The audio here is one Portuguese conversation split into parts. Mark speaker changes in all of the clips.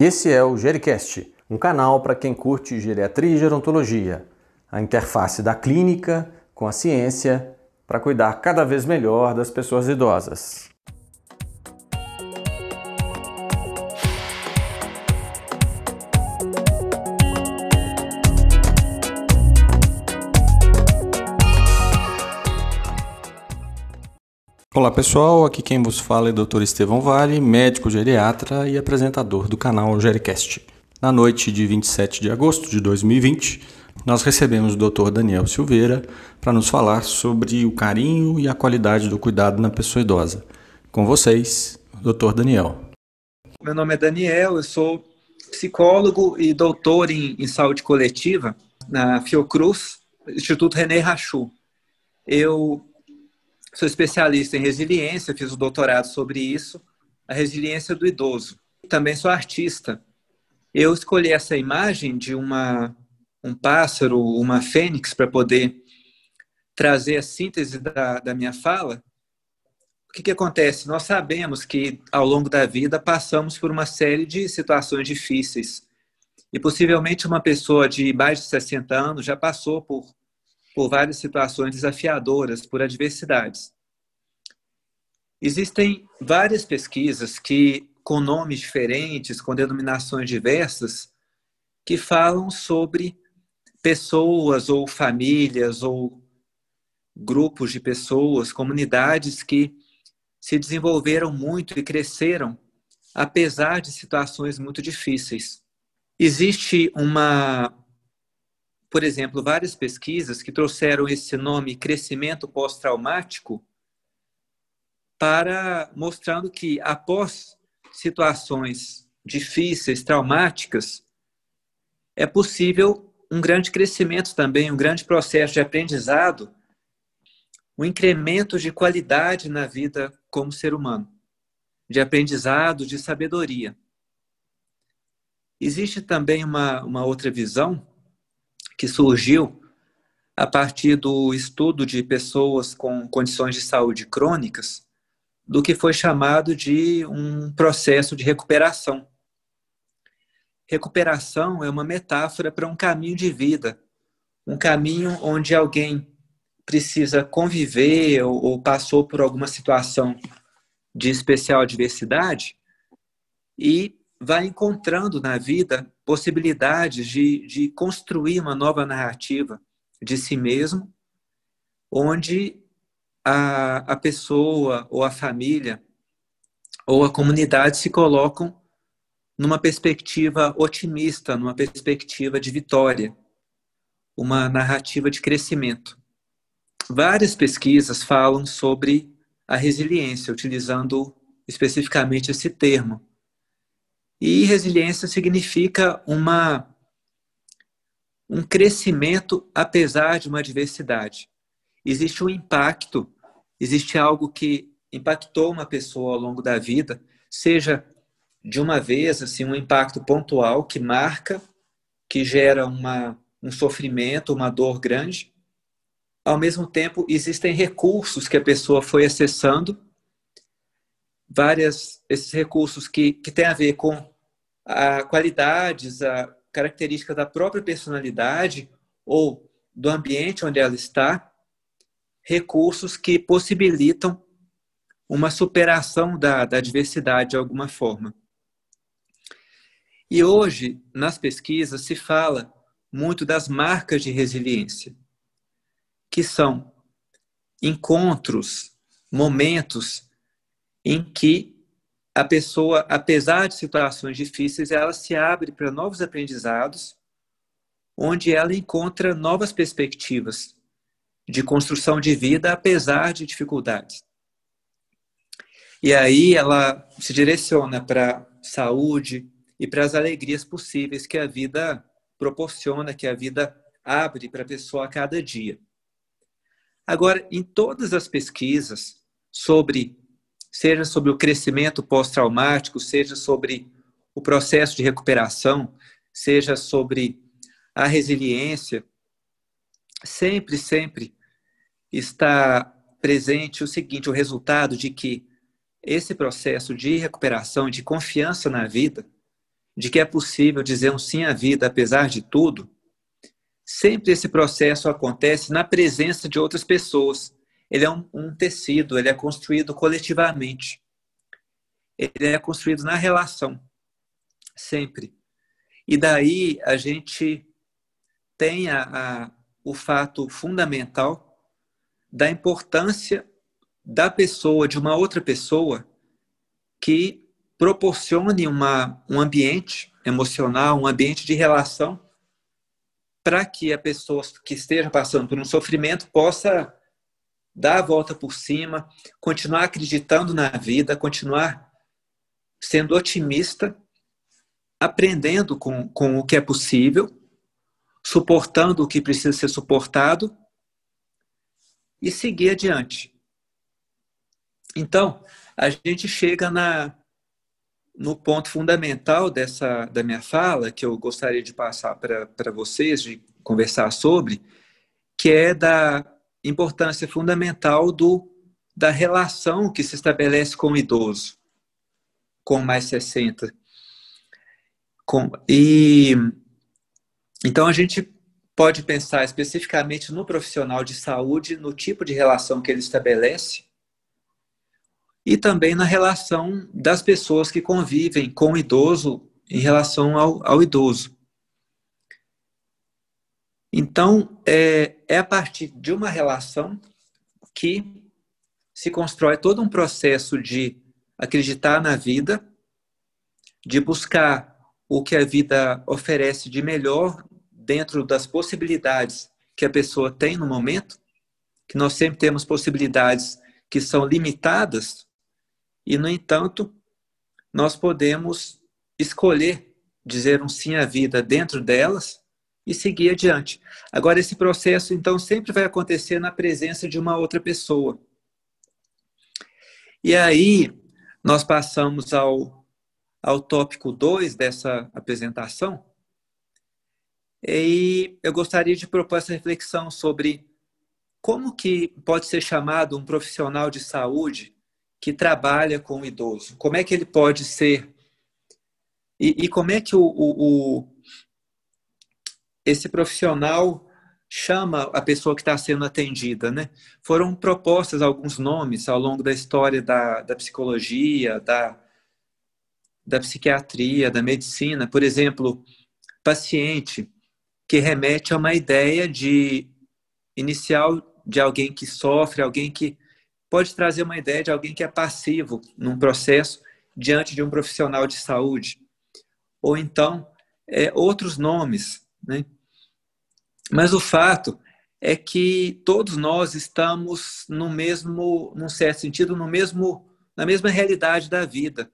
Speaker 1: Esse é o Gericast, um canal para quem curte geriatria e gerontologia, a interface da clínica com a ciência para cuidar cada vez melhor das pessoas idosas. Olá pessoal, aqui quem vos fala é o Dr. Estevão Vale, médico geriatra e apresentador do canal Gericast. Na noite de 27 de agosto de 2020, nós recebemos o Dr. Daniel Silveira para nos falar sobre o carinho e a qualidade do cuidado na pessoa idosa. Com vocês, Dr. Daniel.
Speaker 2: Meu nome é Daniel, eu sou psicólogo e doutor em, em saúde coletiva na Fiocruz, Instituto René Rachou. Eu Sou especialista em resiliência, fiz o um doutorado sobre isso, a resiliência do idoso. Também sou artista. Eu escolhi essa imagem de uma, um pássaro, uma fênix, para poder trazer a síntese da, da minha fala. O que, que acontece? Nós sabemos que ao longo da vida passamos por uma série de situações difíceis. E possivelmente uma pessoa de mais de 60 anos já passou por por várias situações desafiadoras, por adversidades. Existem várias pesquisas que, com nomes diferentes, com denominações diversas, que falam sobre pessoas ou famílias ou grupos de pessoas, comunidades que se desenvolveram muito e cresceram apesar de situações muito difíceis. Existe uma por exemplo, várias pesquisas que trouxeram esse nome crescimento pós-traumático para mostrando que após situações difíceis, traumáticas, é possível um grande crescimento também, um grande processo de aprendizado, um incremento de qualidade na vida como ser humano, de aprendizado, de sabedoria. Existe também uma, uma outra visão que surgiu a partir do estudo de pessoas com condições de saúde crônicas, do que foi chamado de um processo de recuperação. Recuperação é uma metáfora para um caminho de vida, um caminho onde alguém precisa conviver ou, ou passou por alguma situação de especial adversidade e vai encontrando na vida possibilidades de, de construir uma nova narrativa de si mesmo, onde a, a pessoa ou a família ou a comunidade se colocam numa perspectiva otimista, numa perspectiva de vitória, uma narrativa de crescimento. Várias pesquisas falam sobre a resiliência, utilizando especificamente esse termo. E resiliência significa uma, um crescimento apesar de uma adversidade. Existe um impacto, existe algo que impactou uma pessoa ao longo da vida, seja de uma vez, assim, um impacto pontual que marca, que gera uma, um sofrimento, uma dor grande. Ao mesmo tempo, existem recursos que a pessoa foi acessando várias esses recursos que, que têm a ver com a qualidades, a característica da própria personalidade ou do ambiente onde ela está, recursos que possibilitam uma superação da, da diversidade de alguma forma. E hoje, nas pesquisas, se fala muito das marcas de resiliência, que são encontros, momentos em que a pessoa, apesar de situações difíceis, ela se abre para novos aprendizados, onde ela encontra novas perspectivas de construção de vida, apesar de dificuldades. E aí ela se direciona para saúde e para as alegrias possíveis que a vida proporciona, que a vida abre para a pessoa a cada dia. Agora, em todas as pesquisas sobre seja sobre o crescimento pós-traumático, seja sobre o processo de recuperação, seja sobre a resiliência, sempre, sempre está presente o seguinte: o resultado de que esse processo de recuperação, de confiança na vida, de que é possível dizer um sim à vida apesar de tudo, sempre esse processo acontece na presença de outras pessoas. Ele é um, um tecido, ele é construído coletivamente. Ele é construído na relação, sempre. E daí a gente tem a, a, o fato fundamental da importância da pessoa, de uma outra pessoa, que proporcione uma, um ambiente emocional, um ambiente de relação, para que a pessoa que esteja passando por um sofrimento possa dar a volta por cima, continuar acreditando na vida, continuar sendo otimista, aprendendo com, com o que é possível, suportando o que precisa ser suportado e seguir adiante. Então, a gente chega na, no ponto fundamental dessa da minha fala, que eu gostaria de passar para vocês, de conversar sobre, que é da importância fundamental do, da relação que se estabelece com o idoso, com mais 60. Com, e então a gente pode pensar especificamente no profissional de saúde, no tipo de relação que ele estabelece e também na relação das pessoas que convivem com o idoso em relação ao, ao idoso. Então, é, é a partir de uma relação que se constrói todo um processo de acreditar na vida, de buscar o que a vida oferece de melhor dentro das possibilidades que a pessoa tem no momento, que nós sempre temos possibilidades que são limitadas, e, no entanto, nós podemos escolher dizer um sim à vida dentro delas e seguir adiante. Agora, esse processo, então, sempre vai acontecer na presença de uma outra pessoa. E aí, nós passamos ao, ao tópico 2 dessa apresentação. E eu gostaria de propor essa reflexão sobre como que pode ser chamado um profissional de saúde que trabalha com o idoso? Como é que ele pode ser? E, e como é que o, o, o, esse profissional chama a pessoa que está sendo atendida, né? Foram propostas alguns nomes ao longo da história da, da psicologia, da, da psiquiatria, da medicina. Por exemplo, paciente que remete a uma ideia de inicial de alguém que sofre, alguém que pode trazer uma ideia de alguém que é passivo num processo diante de um profissional de saúde. Ou então, é, outros nomes. Né? Mas o fato é que todos nós estamos no mesmo, num certo sentido, no mesmo, na mesma realidade da vida.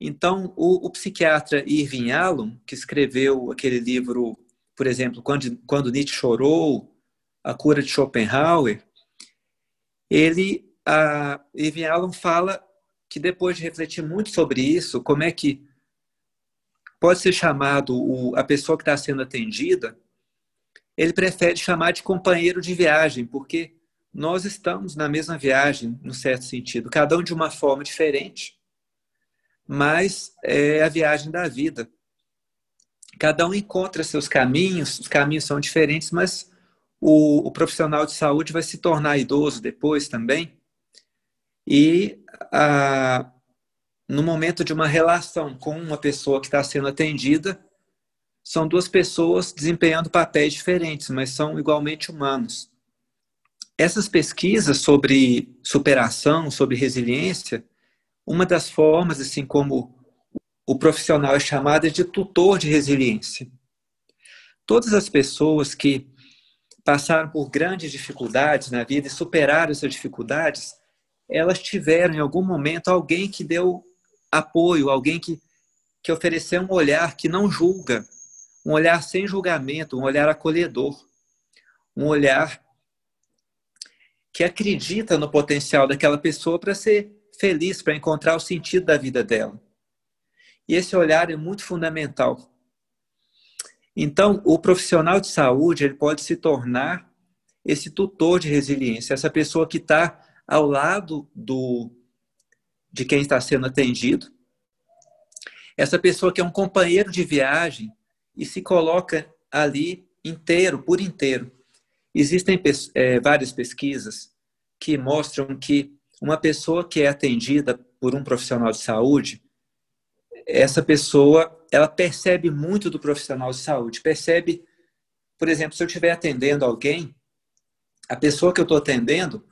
Speaker 2: Então, o, o psiquiatra Irving Yalom, que escreveu aquele livro, por exemplo, Quando, Quando Nietzsche Chorou, A Cura de Schopenhauer, ele, a Irving Allen fala que depois de refletir muito sobre isso, como é que pode ser chamado o, a pessoa que está sendo atendida, ele prefere chamar de companheiro de viagem, porque nós estamos na mesma viagem, no certo sentido, cada um de uma forma diferente, mas é a viagem da vida. Cada um encontra seus caminhos, os caminhos são diferentes, mas o, o profissional de saúde vai se tornar idoso depois também. E a, no momento de uma relação com uma pessoa que está sendo atendida, são duas pessoas desempenhando papéis diferentes, mas são igualmente humanos. Essas pesquisas sobre superação, sobre resiliência, uma das formas, assim como o profissional é chamado, é de tutor de resiliência. Todas as pessoas que passaram por grandes dificuldades na vida e superaram essas dificuldades, elas tiveram em algum momento alguém que deu apoio, alguém que, que ofereceu um olhar que não julga, um olhar sem julgamento, um olhar acolhedor, um olhar que acredita no potencial daquela pessoa para ser feliz, para encontrar o sentido da vida dela. E esse olhar é muito fundamental. Então, o profissional de saúde ele pode se tornar esse tutor de resiliência, essa pessoa que está ao lado do, de quem está sendo atendido, Essa pessoa que é um companheiro de viagem e se coloca ali inteiro, por inteiro. Existem é, várias pesquisas que mostram que uma pessoa que é atendida por um profissional de saúde, essa pessoa ela percebe muito do profissional de saúde, percebe, por exemplo, se eu estiver atendendo alguém, a pessoa que eu estou atendendo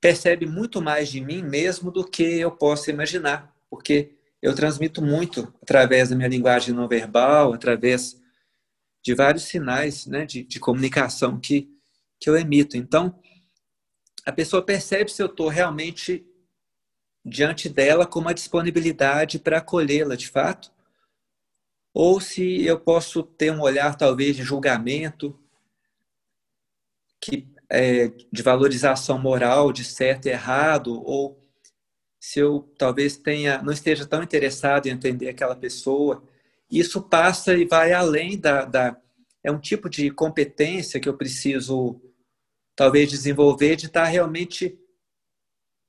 Speaker 2: percebe muito mais de mim mesmo do que eu posso imaginar, porque eu transmito muito através da minha linguagem não verbal, através de vários sinais né, de, de comunicação que, que eu emito. Então, a pessoa percebe se eu estou realmente diante dela com uma disponibilidade para acolhê-la de fato, ou se eu posso ter um olhar talvez de julgamento, que é, de valorização moral de certo e errado, ou se eu talvez tenha não esteja tão interessado em entender aquela pessoa, isso passa e vai além da, da é um tipo de competência que eu preciso talvez desenvolver de estar realmente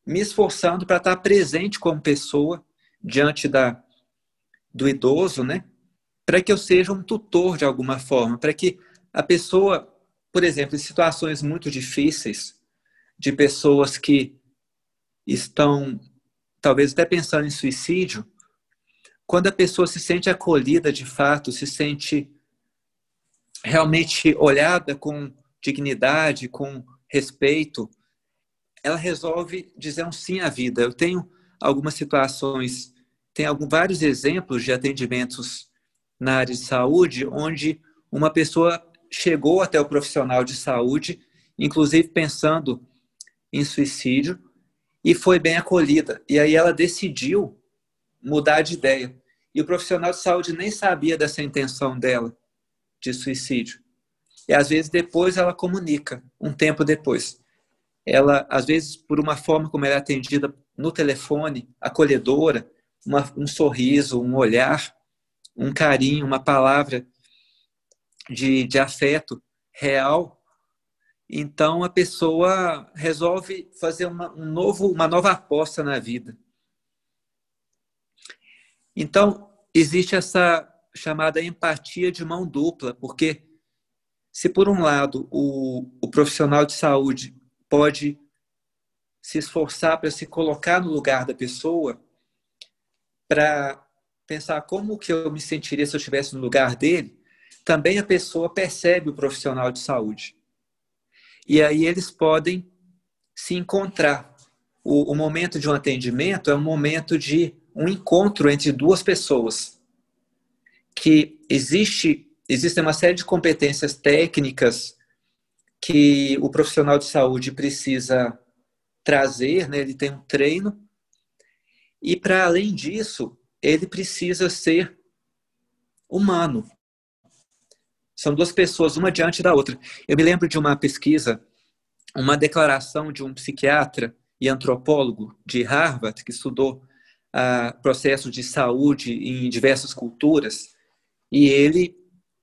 Speaker 2: me esforçando para estar presente como pessoa diante da do idoso, né? Para que eu seja um tutor de alguma forma, para que a pessoa, por exemplo, em situações muito difíceis, de pessoas que estão talvez até pensando em suicídio, quando a pessoa se sente acolhida de fato, se sente realmente olhada com dignidade, com respeito, ela resolve dizer um sim à vida. Eu tenho algumas situações, tem vários exemplos de atendimentos na área de saúde onde uma pessoa chegou até o profissional de saúde, inclusive pensando em suicídio, e foi bem acolhida. E aí ela decidiu mudar de ideia. E o profissional de saúde nem sabia dessa intenção dela de suicídio. E às vezes depois ela comunica, um tempo depois. Ela, às vezes, por uma forma como ela é atendida no telefone, acolhedora, uma, um sorriso, um olhar, um carinho, uma palavra de, de afeto real, então a pessoa resolve fazer uma, um novo, uma nova aposta na vida. Então, existe essa chamada empatia de mão dupla, porque se por um lado o, o profissional de saúde pode se esforçar para se colocar no lugar da pessoa, para pensar como que eu me sentiria se eu estivesse no lugar dele, também a pessoa percebe o profissional de saúde. E aí eles podem se encontrar. O, o momento de um atendimento é um momento de um encontro entre duas pessoas que existe existe uma série de competências técnicas que o profissional de saúde precisa trazer, né? ele tem um treino, e para além disso, ele precisa ser humano. São duas pessoas, uma diante da outra. Eu me lembro de uma pesquisa, uma declaração de um psiquiatra e antropólogo de Harvard, que estudou ah, processos de saúde em diversas culturas, e ele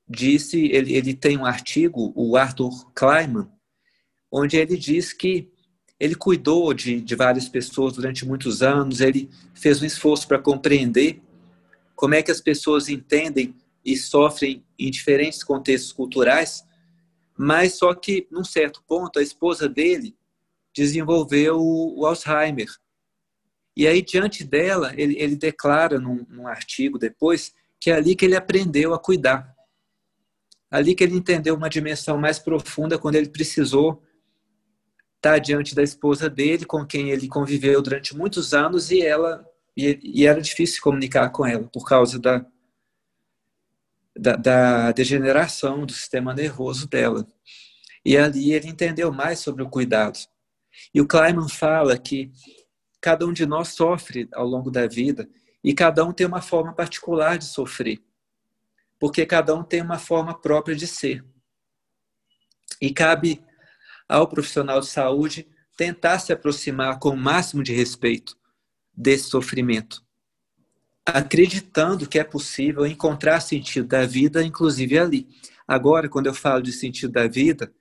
Speaker 2: disse, ele, ele tem um artigo, o Arthur Kleiman, onde ele diz que ele cuidou de, de várias pessoas durante muitos anos, ele fez um esforço para compreender como é que as pessoas entendem e sofrem em diferentes contextos culturais, mas só que, num certo ponto, a esposa dele desenvolveu o, Alzheimer. E aí, diante dela, ele, ele declara num, num artigo depois que é ali que ele aprendeu a cuidar. Ali que ele entendeu uma dimensão mais profunda quando ele precisou estar diante da esposa dele, com quem ele conviveu durante muitos anos e ela e, e era difícil comunicar com ela por causa da, da, da degeneração do sistema nervoso dela. E ali ele entendeu mais sobre o cuidado. E o Kleiman fala que cada um de nós sofre ao longo da vida e cada um tem uma forma particular de sofrer, porque cada um tem uma forma própria de ser. E cabe ao profissional de saúde tentar se aproximar com o máximo de respeito desse sofrimento, acreditando que é possível encontrar sentido da vida, inclusive ali. Agora, quando eu falo de sentido da vida,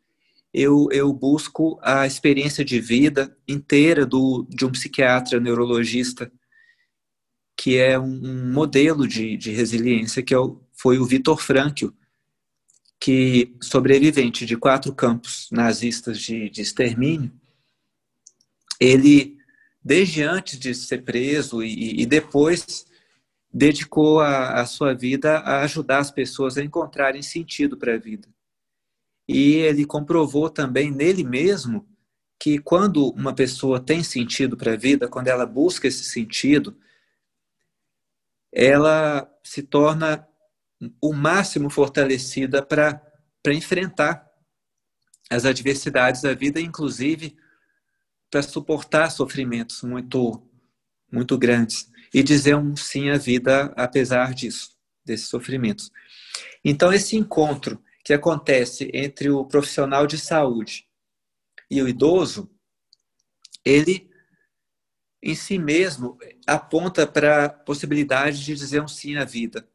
Speaker 2: eu, eu busco a experiência de vida inteira do, de um psiquiatra neurologista que é um, modelo de, de resiliência, que é o, foi o Vitor Frankl, que sobrevivente de quatro campos nazistas de, de extermínio, ele, desde antes de ser preso e, e depois, dedicou a, a, sua vida a ajudar as pessoas a encontrarem sentido para a vida. E ele comprovou também nele mesmo que quando uma pessoa tem sentido para a vida, quando ela busca esse sentido, ela se torna o máximo fortalecida para enfrentar as adversidades da vida, inclusive para suportar sofrimentos muito muito grandes e dizer um sim à vida apesar disso, desses sofrimentos. Então esse encontro que acontece entre o profissional de saúde e o idoso, ele em si mesmo aponta para a possibilidade de dizer um sim à vida.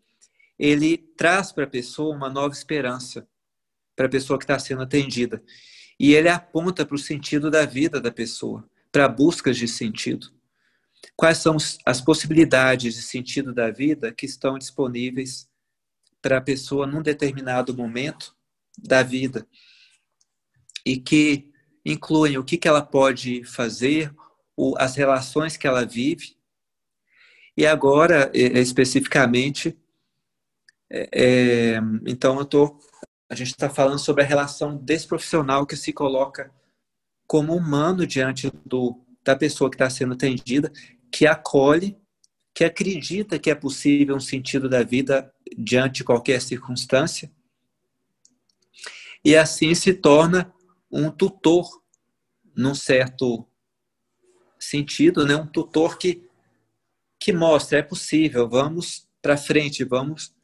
Speaker 2: Ele traz para a pessoa uma nova esperança, para a pessoa que está sendo atendida. E ele aponta para o sentido da vida da pessoa, para buscas de sentido. Quais são as possibilidades de sentido da vida que estão disponíveis para a pessoa num determinado momento da vida e que incluem o que, ela pode fazer, as relações que ela vive. E agora, especificamente, é, é, então eu tô, a gente está falando sobre a relação desse profissional que se coloca como humano diante do, da pessoa que está sendo atendida, que acolhe, que acredita que é possível um sentido da vida diante de qualquer circunstância, e assim se torna um tutor, num certo sentido, né? um tutor que, que mostra, é possível, vamos para frente, vamos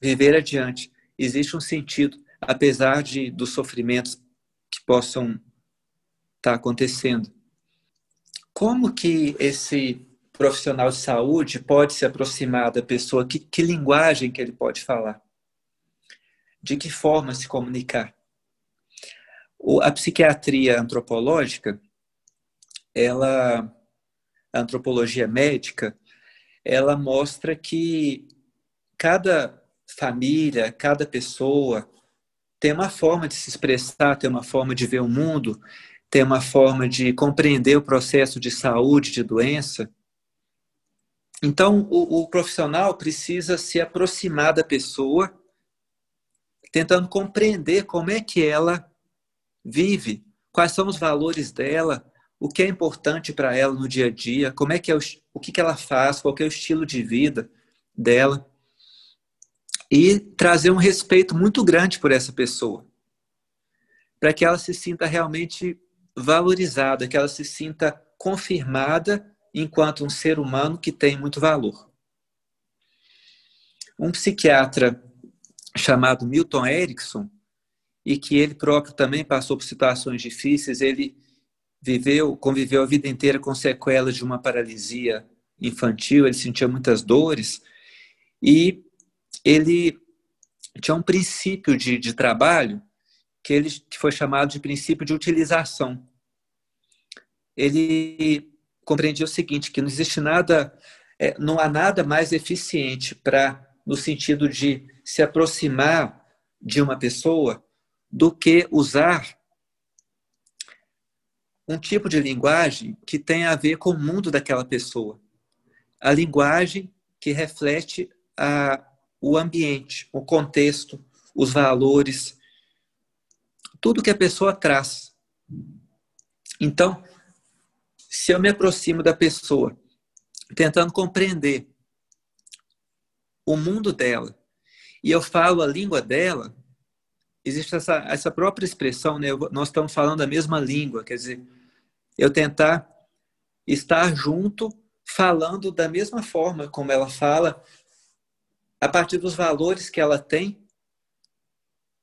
Speaker 2: viver adiante. Existe um sentido, apesar de dos sofrimentos que possam estar tá acontecendo. Como que esse profissional de saúde pode se aproximar da pessoa? Que, que linguagem que ele pode falar? De que forma se comunicar? A psiquiatria antropológica, ela, a antropologia médica, ela mostra que cada família, cada pessoa tem uma forma de se expressar, tem uma forma de ver o mundo, tem uma forma de compreender o processo de saúde, de doença. Então, o, o profissional precisa se aproximar da pessoa, tentando compreender como é que ela vive, quais são os valores dela, o que é importante para ela no dia a dia, como é que é o, o que, que ela faz, qual é o estilo de vida dela e trazer um respeito muito grande por essa pessoa, para que ela se sinta realmente valorizada, que ela se sinta confirmada enquanto um ser humano que tem muito valor. Um psiquiatra chamado Milton Erickson, e que ele próprio também passou por situações difíceis. Ele viveu, conviveu a vida inteira com sequelas de uma paralisia infantil, ele sentia muitas dores e ele tinha um princípio de, de trabalho que ele que foi chamado de princípio de utilização. Ele compreendia o seguinte, que não existe nada, é, não há nada mais eficiente para no sentido de se aproximar de uma pessoa do que usar um tipo de linguagem que tem a ver com o mundo daquela pessoa. A linguagem que reflete a, o ambiente, o contexto, os valores, tudo que a pessoa traz. Então, se eu me aproximo da pessoa, tentando compreender o mundo dela, e eu falo a língua dela, existe essa, essa própria expressão, né? Nós estamos falando a mesma língua, quer dizer, eu tentar estar junto, falando da mesma forma como ela fala, a partir dos valores que ela tem,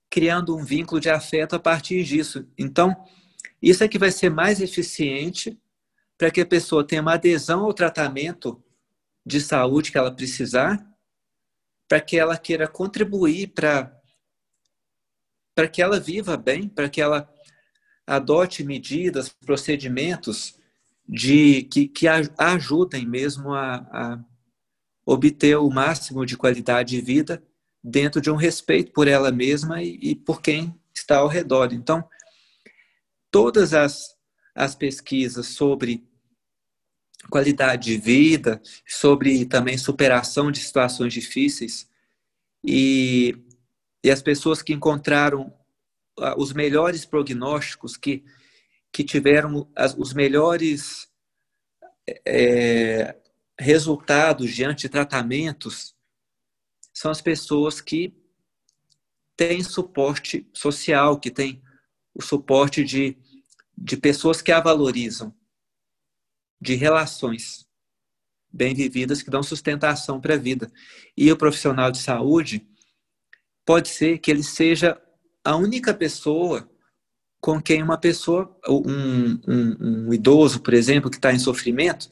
Speaker 2: criando um vínculo de afeto a partir disso. Então, isso é que vai ser mais eficiente para que a pessoa tenha uma adesão ao tratamento de saúde que ela precisar, para que ela queira contribuir para para que ela viva bem, para que ela adote medidas, procedimentos de que, que ajudem mesmo a, a, obter o máximo de qualidade de vida dentro de um respeito por ela mesma e, e por quem está ao redor. Então, todas as, as pesquisas sobre qualidade de vida, sobre também superação de situações difíceis. E, e as pessoas que encontraram ah, os melhores prognósticos, que, que tiveram as, os melhores é, resultados diante de tratamentos, são as pessoas que têm suporte social, que têm o suporte de, de pessoas que a valorizam de relações bem vividas que dão sustentação para a vida. E o profissional de saúde pode ser que ele seja a única pessoa com quem uma pessoa, um, um, um idoso, por exemplo, que está em sofrimento,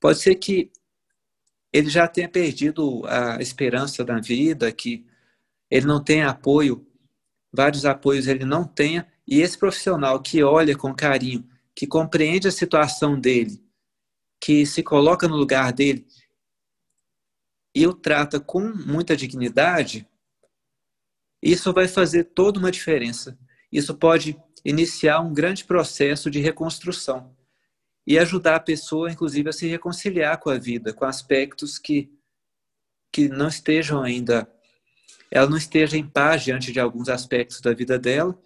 Speaker 2: pode ser que ele já tenha perdido a esperança da vida, que ele não tenha apoio, vários apoios ele não tenha, e esse profissional que olha com carinho, que compreende a situação dele, que se coloca no lugar dele e o trata com muita dignidade, isso vai fazer toda uma diferença. Isso pode iniciar um grande processo de reconstrução e ajudar a pessoa, inclusive, a se reconciliar com a vida, com aspectos que, que não estejam ainda, ela não esteja em paz diante de alguns aspectos da vida dela,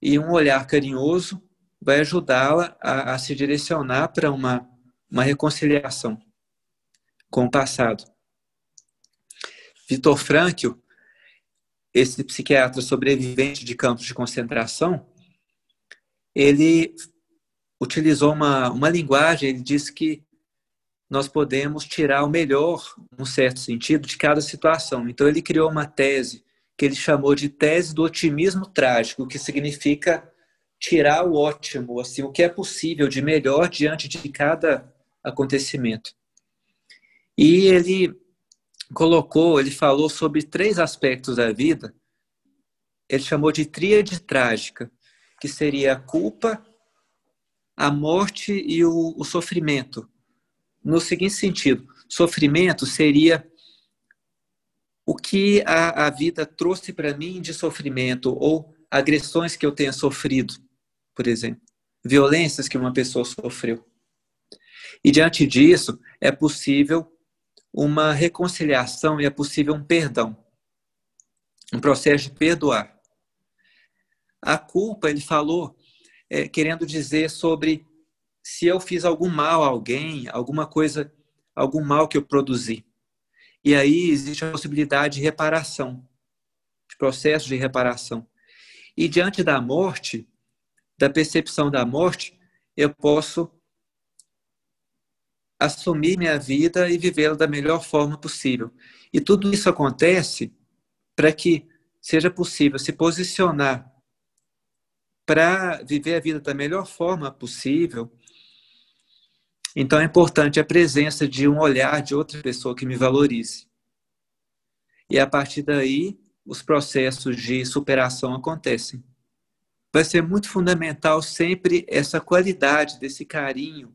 Speaker 2: e um olhar carinhoso vai ajudá-la a, a se direcionar para uma uma reconciliação com o passado. Vitor Frankl, esse psiquiatra sobrevivente de campos de concentração, ele utilizou uma, uma linguagem, ele disse que nós podemos tirar o melhor, num certo sentido, de cada situação. Então, ele criou uma tese que ele chamou de tese do otimismo trágico, que significa tirar o ótimo, assim, o que é possível de melhor diante de cada acontecimento. E ele colocou, ele falou sobre três aspectos da vida. Ele chamou de tríade trágica, que seria a culpa, a morte e o, o sofrimento. No seguinte sentido, sofrimento seria o que a, a vida trouxe para mim de sofrimento ou agressões que eu tenha sofrido, por exemplo, violências que uma pessoa sofreu. E diante disso, é possível uma reconciliação e é possível um perdão, um processo de perdoar. A culpa, ele falou, é, querendo dizer sobre se eu fiz algum mal a alguém, alguma coisa, algum mal que eu produzi. E aí existe a possibilidade de reparação, de processo de reparação. E diante da morte, da percepção da morte, eu posso assumir minha vida e vivê-la da melhor forma possível. E tudo isso acontece para que seja possível se posicionar para viver a vida da melhor forma possível. Então é importante a presença de um olhar de outra pessoa que me valorize. E a partir daí, os processos de superação acontecem. Vai ser muito fundamental sempre essa qualidade desse carinho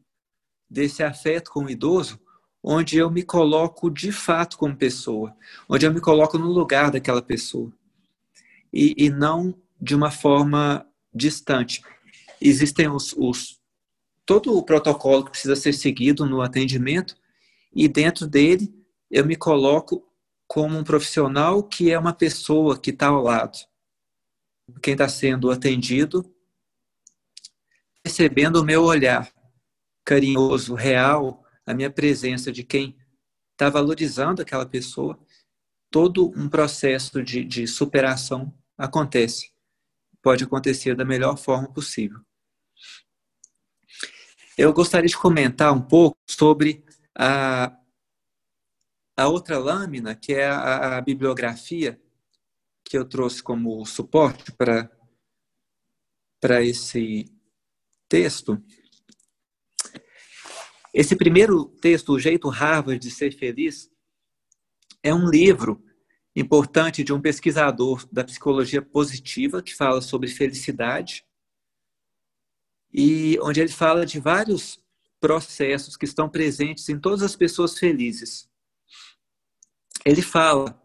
Speaker 2: desse afeto com o idoso, onde eu me coloco de fato como pessoa, onde eu me coloco no lugar daquela pessoa e, e não de uma forma distante. Existem os, os todo o protocolo que precisa ser seguido no atendimento e dentro dele eu me coloco como um profissional que é uma pessoa que está ao lado, quem está sendo atendido, recebendo o meu olhar, carinhoso, real, a minha presença de quem está valorizando aquela pessoa, todo um processo de, de superação acontece. Pode acontecer da melhor forma possível. Eu gostaria de comentar um pouco sobre a, a outra lâmina, que é a, a bibliografia que eu trouxe como suporte para esse texto. Esse primeiro texto, O Jeito Harvard de Ser Feliz, é um livro importante de um pesquisador da psicologia positiva que fala sobre felicidade e onde ele fala de vários processos que estão presentes em todas as pessoas felizes. ele fala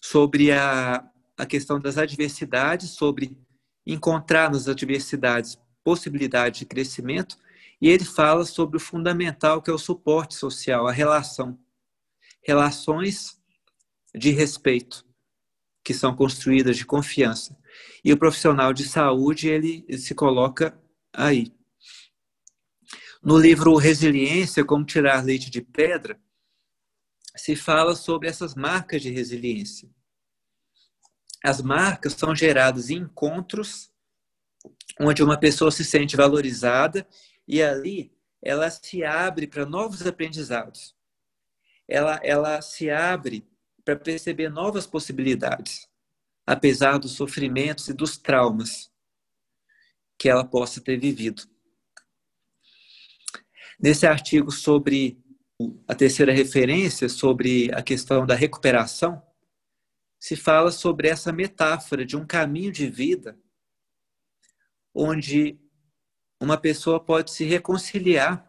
Speaker 2: sobre a, a questão das adversidades, sobre encontrar nas adversidades possibilidade de crescimento, e ele fala sobre o fundamental que é o suporte social, a relação. Relações de respeito, que são construídas de confiança. E o profissional de saúde, ele se coloca aí. No livro Resiliência, Como Tirar Leite de Pedra, se fala sobre essas marcas de resiliência. As marcas são geradas em encontros onde uma pessoa se sente valorizada e ali ela se abre para novos aprendizados. Ela, ela se abre para perceber novas possibilidades, apesar dos sofrimentos e dos traumas que ela possa ter vivido. Nesse artigo sobre a terceira referência, sobre a questão da recuperação, se fala sobre essa metáfora de um caminho de vida onde uma pessoa pode se reconciliar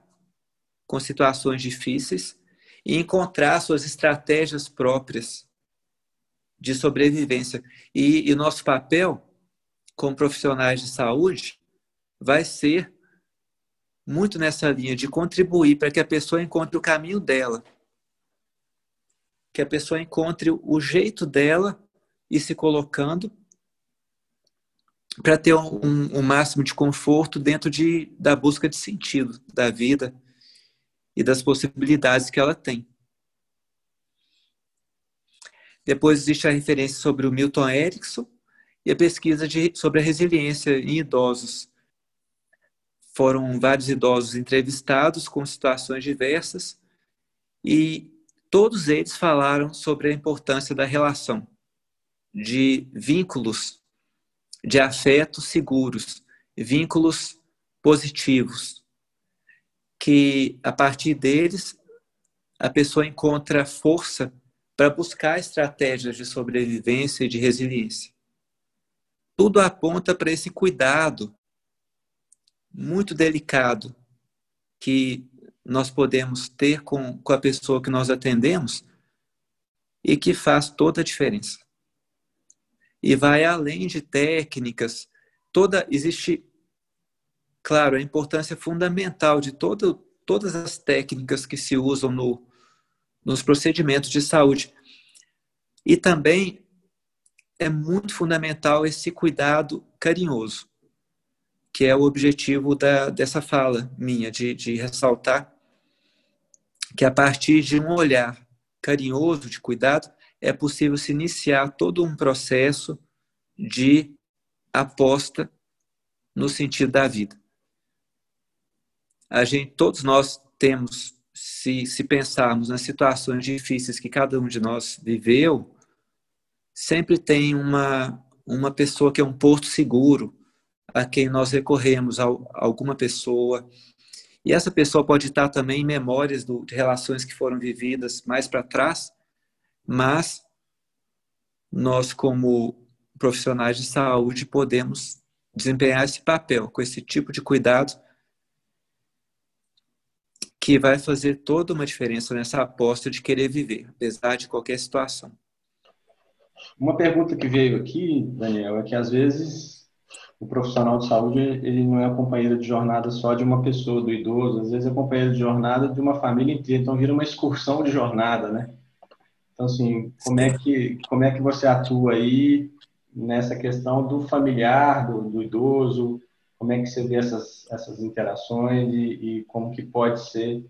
Speaker 2: com situações difíceis e encontrar suas estratégias próprias de sobrevivência. E, e nosso papel como profissionais de saúde vai ser muito nessa linha de contribuir para que a pessoa encontre o caminho dela, que a pessoa encontre o jeito dela e se colocando para ter um, um, máximo de conforto dentro de, da busca de sentido da vida e das possibilidades que ela tem. Depois existe a referência sobre o Milton Erickson e a pesquisa de, sobre a resiliência em idosos. Foram vários idosos entrevistados com situações diversas e todos eles falaram sobre a importância da relação, de vínculos de afetos seguros, vínculos positivos, que a partir deles a pessoa encontra força para buscar estratégias de sobrevivência e de resiliência. Tudo aponta para esse cuidado muito delicado que nós podemos ter com, com a pessoa que nós atendemos e que faz toda a diferença e vai além de técnicas. Toda existe, claro, a importância fundamental de todo, todas as técnicas que se usam no, nos procedimentos de saúde. E também é muito fundamental esse cuidado carinhoso, que é o objetivo da, dessa fala minha, de, de ressaltar que a partir de um olhar carinhoso, de cuidado, é possível se iniciar todo um processo de aposta no sentido da vida. A gente, todos nós temos, se, se pensarmos nas situações difíceis que cada um de nós viveu, sempre tem uma, uma pessoa que é um porto seguro, a quem nós recorremos, a, alguma pessoa. E essa pessoa pode estar também em memórias do, de relações que foram vividas mais para trás, mas nós, como profissionais de saúde, podemos desempenhar esse papel com esse tipo de cuidado que vai fazer toda uma diferença nessa aposta de querer viver, apesar de qualquer situação.
Speaker 1: Uma pergunta que veio aqui, Daniel, é que às vezes o profissional de saúde ele não é companheiro de jornada só de uma pessoa, do idoso, às vezes é companheiro de jornada de uma família inteira, então vira uma excursão de jornada, né? Então, assim, como é que, como é que você atua aí nessa questão do familiar, do, do idoso? Como é que você vê essas, essas interações e, e como que pode ser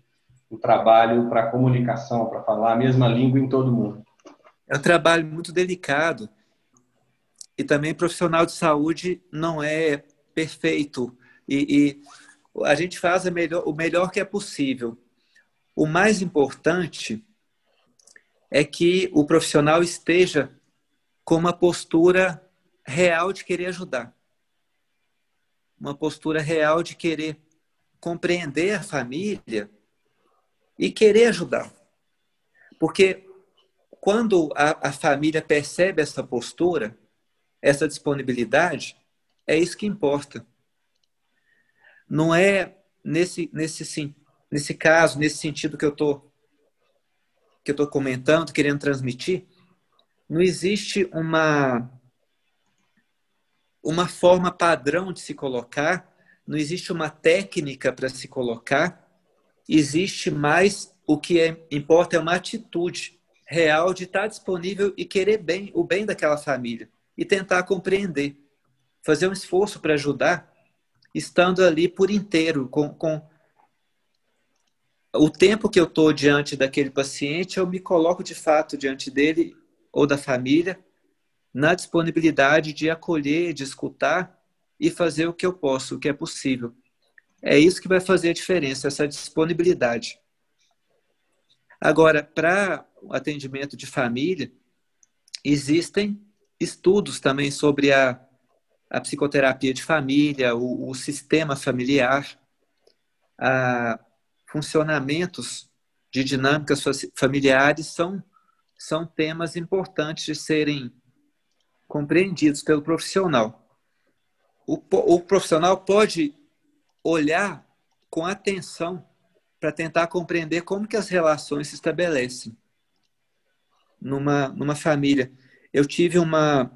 Speaker 1: o trabalho para comunicação, para falar a mesma língua em todo mundo?
Speaker 2: É um trabalho muito delicado e também profissional de saúde não é perfeito e, e a gente faz melhor, o melhor que é possível. O mais importante é que o profissional esteja com uma postura real de querer ajudar. Uma postura real de querer compreender a família e querer ajudar. Porque quando a, a família percebe essa postura, essa disponibilidade, é isso que importa. Não é nesse, nesse, nesse caso, nesse sentido que eu estou que eu estou comentando, querendo transmitir, não existe uma uma forma padrão de se colocar, não existe uma técnica para se colocar, existe mais o que é, importa é uma atitude real de estar disponível e querer bem o bem daquela família e tentar compreender, fazer um esforço para ajudar, estando ali por inteiro, com, com o tempo que eu estou diante daquele paciente, eu me coloco de fato diante dele ou da família, na disponibilidade de acolher, de escutar e fazer o que eu posso, o que é possível. É isso que vai fazer a diferença, essa disponibilidade. Agora, para atendimento de família, existem estudos também sobre a, a psicoterapia de família, o, o sistema familiar, a, funcionamentos de dinâmicas familiares são, são temas importantes de serem compreendidos pelo profissional. O, o profissional pode olhar com atenção para tentar compreender como que as relações se estabelecem numa, numa família. Eu tive uma,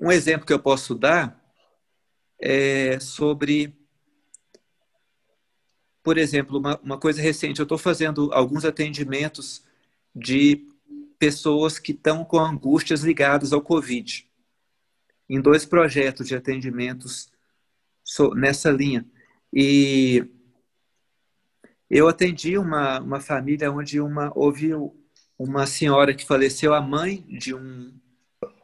Speaker 2: um exemplo que eu posso dar é sobre por exemplo, uma, uma coisa recente, eu estou fazendo alguns atendimentos de pessoas que estão com angústias ligadas ao Covid, em dois projetos de atendimentos nessa linha. E eu atendi uma, uma família onde uma, houve uma senhora que faleceu, a mãe de um,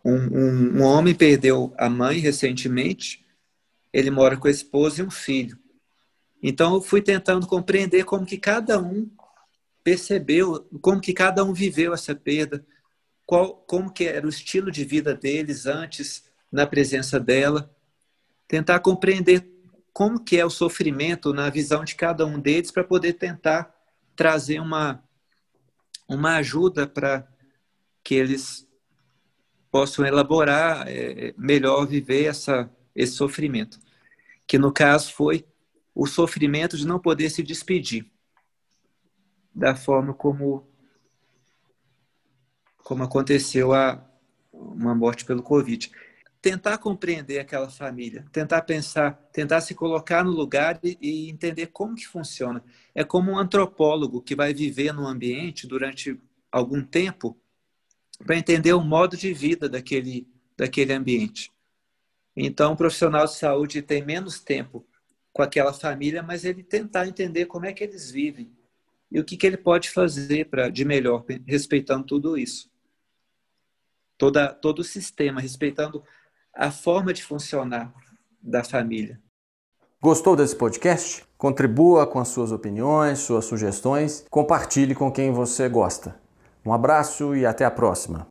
Speaker 2: um, um, homem perdeu a mãe recentemente, ele mora com a esposa e um filho. Então eu fui tentando compreender como que cada um percebeu, como que cada um viveu essa perda, qual, como que era o estilo de vida deles antes na presença dela, tentar compreender como que é o sofrimento na visão de cada um deles para poder tentar trazer uma uma ajuda para que eles possam elaborar é, melhor viver essa esse sofrimento, que no caso foi o sofrimento de não poder se despedir da forma como como aconteceu a uma morte pelo Covid. Tentar compreender aquela família, tentar pensar, tentar se colocar no lugar e, entender como que funciona. É como um antropólogo que vai viver num ambiente durante algum tempo para entender o modo de vida daquele, daquele ambiente. Então, o profissional de saúde tem menos tempo com aquela família, mas ele tentar entender como é que eles vivem e o que, que ele pode fazer para de melhor, respeitando tudo isso. Toda, todo o sistema, respeitando a forma de funcionar da família.
Speaker 1: Gostou desse podcast? Contribua com as suas opiniões, suas sugestões, compartilhe com quem você gosta. Um abraço e até a próxima.